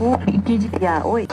お、一時期や、おい。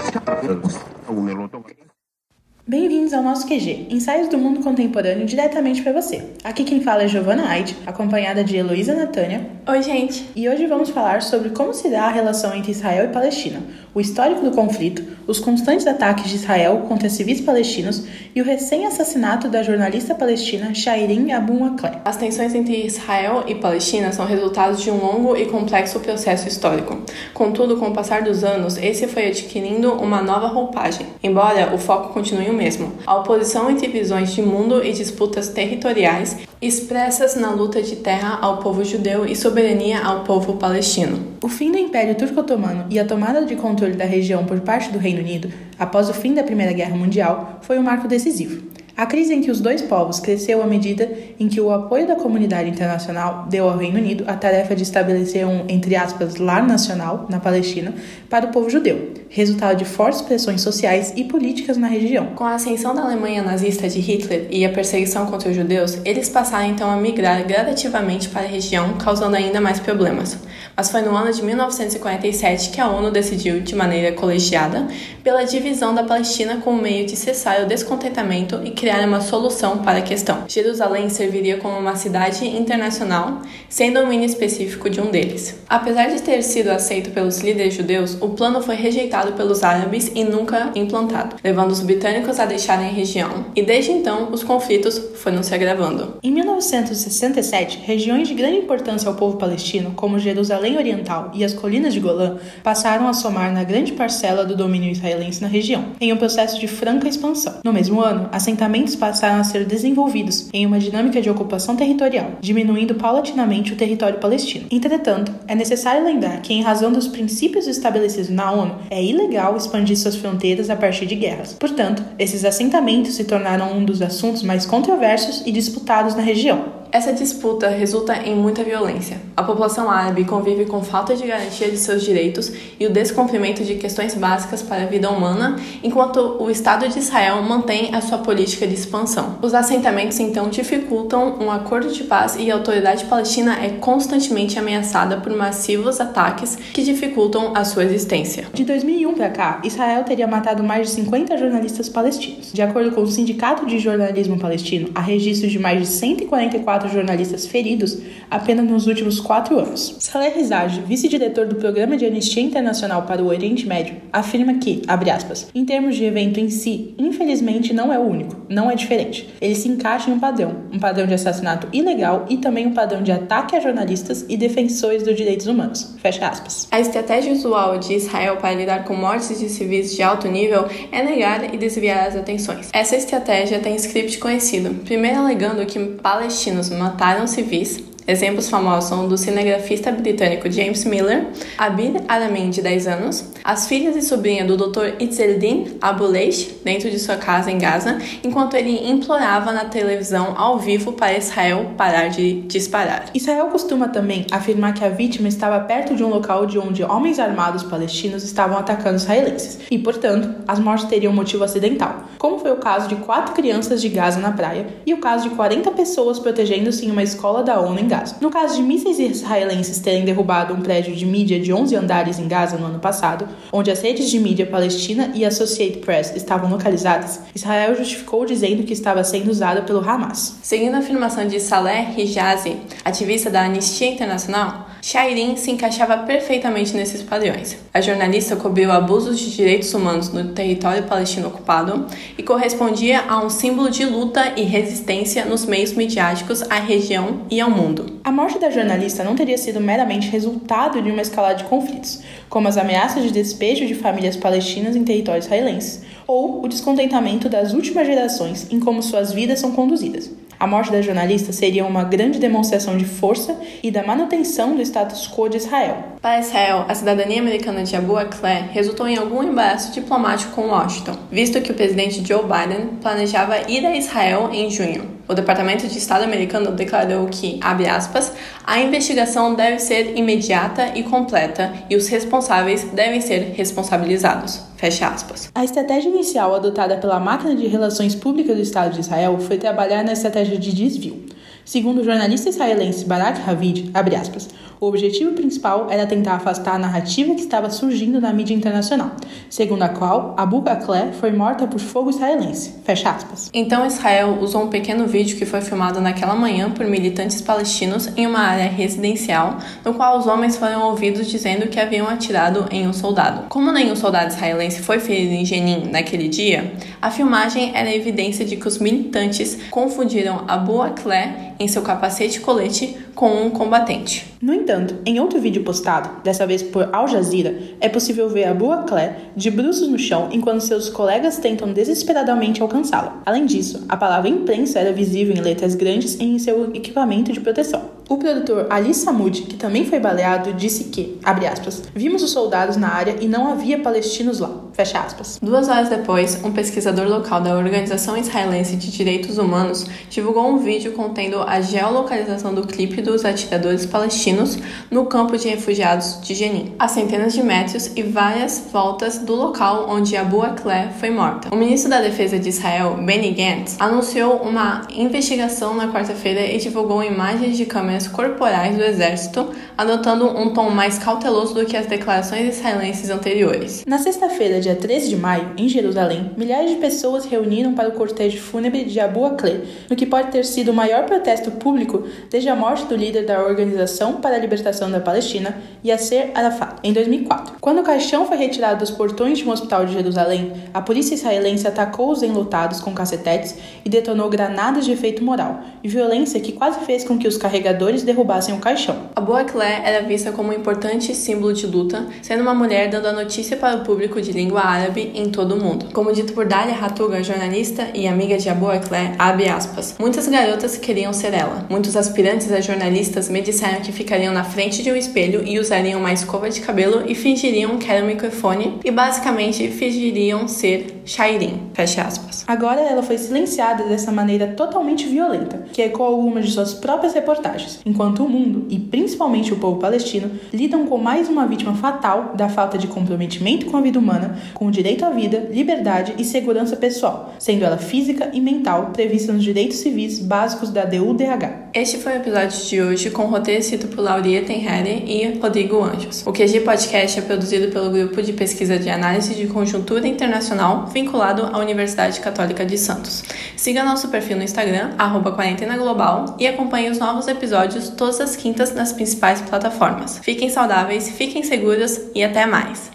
Bem-vindos ao nosso QG, ensaios do mundo contemporâneo diretamente para você. Aqui quem fala é Giovanna Aide, acompanhada de Heloísa Natânia. Oi, gente! E hoje vamos falar sobre como se dá a relação entre Israel e Palestina, o histórico do conflito, os constantes ataques de Israel contra civis palestinos e o recém-assassinato da jornalista palestina Shairin Abu Akleh. As tensões entre Israel e Palestina são resultados de um longo e complexo processo histórico. Contudo, com o passar dos anos, esse foi adquirindo uma nova roupagem, embora o foco continue mesmo: a oposição entre visões de mundo e disputas territoriais expressas na luta de terra ao povo judeu e soberania ao povo palestino. O fim do Império Turco-Otomano e a tomada de controle da região por parte do Reino Unido, após o fim da Primeira Guerra Mundial, foi um marco decisivo. A crise entre os dois povos cresceu à medida em que o apoio da comunidade internacional deu ao Reino Unido a tarefa de estabelecer um, entre aspas, lar nacional na Palestina para o povo judeu, resultado de fortes pressões sociais e políticas na região. Com a ascensão da Alemanha nazista de Hitler e a perseguição contra os judeus, eles passaram então a migrar gradativamente para a região, causando ainda mais problemas. Mas foi no ano de 1947 que a ONU decidiu, de maneira colegiada, pela divisão da Palestina como meio de cessar o descontentamento e criar uma solução para a questão. Jerusalém serviria como uma cidade internacional, sem domínio específico de um deles. Apesar de ter sido aceito pelos líderes judeus, o plano foi rejeitado pelos árabes e nunca implantado, levando os britânicos a deixarem a região. E desde então, os conflitos foram se agravando. Em 1967, regiões de grande importância ao povo palestino, como Jerusalém Oriental e as colinas de Golã, passaram a somar na grande parcela do domínio israelense na região, em um processo de franca expansão. No mesmo ano, assentamentos assentamentos passaram a ser desenvolvidos em uma dinâmica de ocupação territorial, diminuindo paulatinamente o território palestino. Entretanto, é necessário lembrar que, em razão dos princípios estabelecidos na ONU, é ilegal expandir suas fronteiras a partir de guerras. Portanto, esses assentamentos se tornaram um dos assuntos mais controversos e disputados na região. Essa disputa resulta em muita violência. A população árabe convive com falta de garantia de seus direitos e o descumprimento de questões básicas para a vida humana, enquanto o Estado de Israel mantém a sua política de expansão. Os assentamentos então dificultam um acordo de paz e a autoridade palestina é constantemente ameaçada por massivos ataques que dificultam a sua existência. De 2001 para cá, Israel teria matado mais de 50 jornalistas palestinos. De acordo com o Sindicato de Jornalismo Palestino, há registros de mais de 144 quatro jornalistas feridos apenas nos últimos quatro anos. Saleh Rizaj, vice-diretor do Programa de Anistia Internacional para o Oriente Médio, afirma que, abre aspas, em termos de evento em si, infelizmente não é o único, não é diferente. Ele se encaixa em um padrão, um padrão de assassinato ilegal e também um padrão de ataque a jornalistas e defensores dos direitos humanos. Fecha aspas. A estratégia usual de Israel para lidar com mortes de civis de alto nível é negar e desviar as atenções. Essa estratégia tem script conhecido, primeiro alegando que palestinos mataram civis Exemplos famosos são do cinegrafista britânico James Miller, Abir Aramin, de 10 anos, as filhas e sobrinha do Dr. Itzeldin Abuleish, dentro de sua casa em Gaza, enquanto ele implorava na televisão ao vivo para Israel parar de disparar. Israel costuma também afirmar que a vítima estava perto de um local de onde homens armados palestinos estavam atacando israelenses, e, portanto, as mortes teriam motivo acidental, como foi o caso de quatro crianças de Gaza na praia e o caso de 40 pessoas protegendo-se em uma escola da ONU em Gaza. No caso de mísseis israelenses terem derrubado um prédio de mídia de 11 andares em Gaza no ano passado, onde as redes de mídia palestina e Associated Press estavam localizadas, Israel justificou dizendo que estava sendo usada pelo Hamas. Seguindo a afirmação de Saleh Hijazi, ativista da Anistia Internacional, Shairin se encaixava perfeitamente nesses padrões. A jornalista cobriu abusos de direitos humanos no território palestino ocupado e correspondia a um símbolo de luta e resistência nos meios midiáticos à região e ao mundo. A morte da jornalista não teria sido meramente resultado de uma escalada de conflitos, como as ameaças de despejo de famílias palestinas em territórios israelenses, ou o descontentamento das últimas gerações em como suas vidas são conduzidas. A morte da jornalista seria uma grande demonstração de força e da manutenção do status quo de Israel. Para Israel, a cidadania americana de Abu Akleh resultou em algum embaraço diplomático com Washington, visto que o presidente Joe Biden planejava ir a Israel em junho. O Departamento de Estado americano declarou que, abre aspas, a investigação deve ser imediata e completa e os responsáveis devem ser responsabilizados. Fecha aspas. A estratégia inicial adotada pela máquina de relações públicas do Estado de Israel foi trabalhar na estratégia de desvio. Segundo o jornalista israelense Barak Ravid, aspas, O objetivo principal era tentar afastar a narrativa que estava surgindo na mídia internacional, segundo a qual Abu Bakleh foi morta por fogo israelense. Fecha aspas. Então Israel usou um pequeno vídeo que foi filmado naquela manhã por militantes palestinos em uma área residencial, no qual os homens foram ouvidos dizendo que haviam atirado em um soldado. Como nenhum soldado israelense foi ferido em Jenin naquele dia, a filmagem era evidência de que os militantes confundiram Abu Akleh em seu capacete e colete com um combatente. No entanto, em outro vídeo postado, dessa vez por Al Jazeera, é possível ver Abu Akleh de bruços no chão enquanto seus colegas tentam desesperadamente alcançá-la. Além disso, a palavra imprensa era visível em letras grandes em seu equipamento de proteção. O produtor Ali Samud, que também foi baleado, disse que, abre aspas, vimos os soldados na área e não havia palestinos lá, fecha aspas. Duas horas depois, um pesquisador local da Organização Israelense de Direitos Humanos divulgou um vídeo contendo a geolocalização do clipe dos atiradores palestinos no campo de refugiados de Jenin, a centenas de metros e várias voltas do local onde Abu Akleh foi morta. O ministro da Defesa de Israel, Benny Gantz, anunciou uma investigação na quarta-feira e divulgou imagens de câmeras corporais do exército, adotando um tom mais cauteloso do que as declarações israelenses anteriores. Na sexta-feira, dia 13 de maio, em Jerusalém, milhares de pessoas reuniram para o cortejo fúnebre de Abu Akleh, no que pode ter sido o maior protesto público desde a morte do líder da Organização para a Libertação da Palestina, Yasser Arafat, em 2004. Quando o caixão foi retirado dos portões de um hospital de Jerusalém, a polícia israelense atacou os enlutados com cacetetes e detonou granadas de efeito moral, violência que quase fez com que os carregadores derrubassem o caixão. A Boa Claire era vista como um importante símbolo de luta, sendo uma mulher dando a notícia para o público de língua árabe em todo o mundo. Como dito por Dalia Hatuga, jornalista e amiga de Abu Claire, abre aspas, muitas garotas queriam ser ela. Muitos aspirantes a jornalistas me disseram que ficariam na frente de um espelho e usariam uma escova de cabelo e fingiriam que era um microfone e basicamente fingiriam ser Shairin. Fecha aspas. Agora ela foi silenciada dessa maneira totalmente violenta, que ecoou algumas de suas próprias reportagens enquanto o mundo, e principalmente o povo palestino, lidam com mais uma vítima fatal da falta de comprometimento com a vida humana, com o direito à vida, liberdade e segurança pessoal, sendo ela física e mental prevista nos direitos civis básicos da DUDH. Este foi o episódio de hoje com o roteiro escrito por Lauria Tenhere e Rodrigo Anjos. O QG Podcast é produzido pelo Grupo de Pesquisa de Análise de Conjuntura Internacional vinculado à Universidade Católica de Santos. Siga nosso perfil no Instagram, arroba Quarentena Global, e acompanhe os novos episódios todas as quintas nas principais plataformas. Fiquem saudáveis, fiquem seguros e até mais!